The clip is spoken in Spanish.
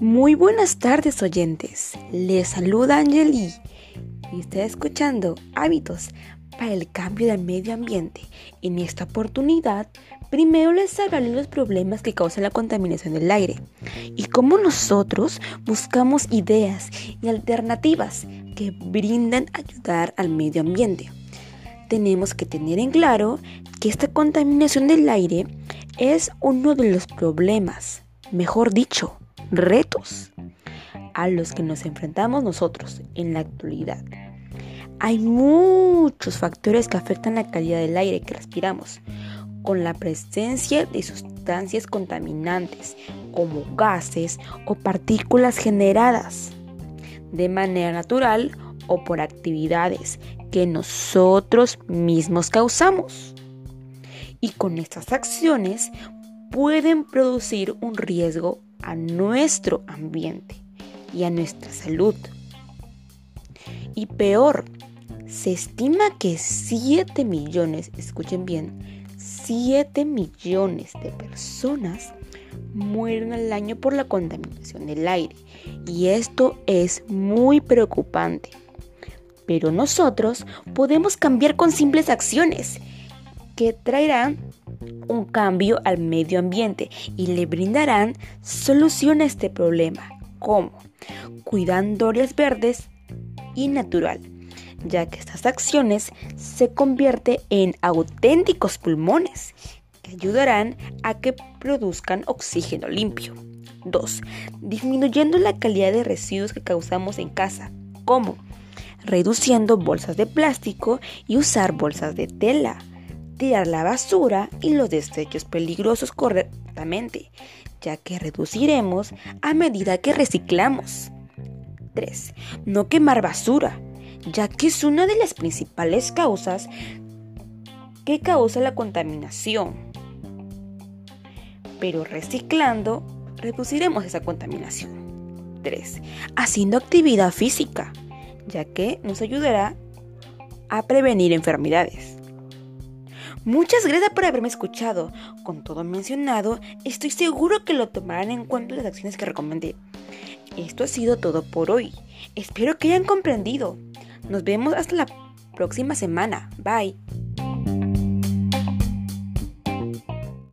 Muy buenas tardes oyentes, les saluda Angeli y está escuchando Hábitos para el Cambio del Medio Ambiente. En esta oportunidad, primero les hablaré los problemas que causan la contaminación del aire y cómo nosotros buscamos ideas y alternativas que brindan ayudar al medio ambiente. Tenemos que tener en claro que esta contaminación del aire es uno de los problemas, mejor dicho, retos a los que nos enfrentamos nosotros en la actualidad. Hay muchos factores que afectan la calidad del aire que respiramos, con la presencia de sustancias contaminantes como gases o partículas generadas de manera natural o por actividades que nosotros mismos causamos. Y con estas acciones pueden producir un riesgo a nuestro ambiente y a nuestra salud. Y peor, se estima que 7 millones, escuchen bien, 7 millones de personas mueren al año por la contaminación del aire. Y esto es muy preocupante. Pero nosotros podemos cambiar con simples acciones que traerán un cambio al medio ambiente y le brindarán solución a este problema, como cuidando áreas verdes y natural, ya que estas acciones se convierten en auténticos pulmones que ayudarán a que produzcan oxígeno limpio. 2. Disminuyendo la calidad de residuos que causamos en casa, como reduciendo bolsas de plástico y usar bolsas de tela tirar la basura y los desechos peligrosos correctamente, ya que reduciremos a medida que reciclamos. 3. No quemar basura, ya que es una de las principales causas que causa la contaminación. Pero reciclando, reduciremos esa contaminación. 3. Haciendo actividad física, ya que nos ayudará a prevenir enfermedades. Muchas gracias por haberme escuchado. Con todo mencionado, estoy seguro que lo tomarán en cuenta las acciones que recomendé. Esto ha sido todo por hoy. Espero que hayan comprendido. Nos vemos hasta la próxima semana. Bye.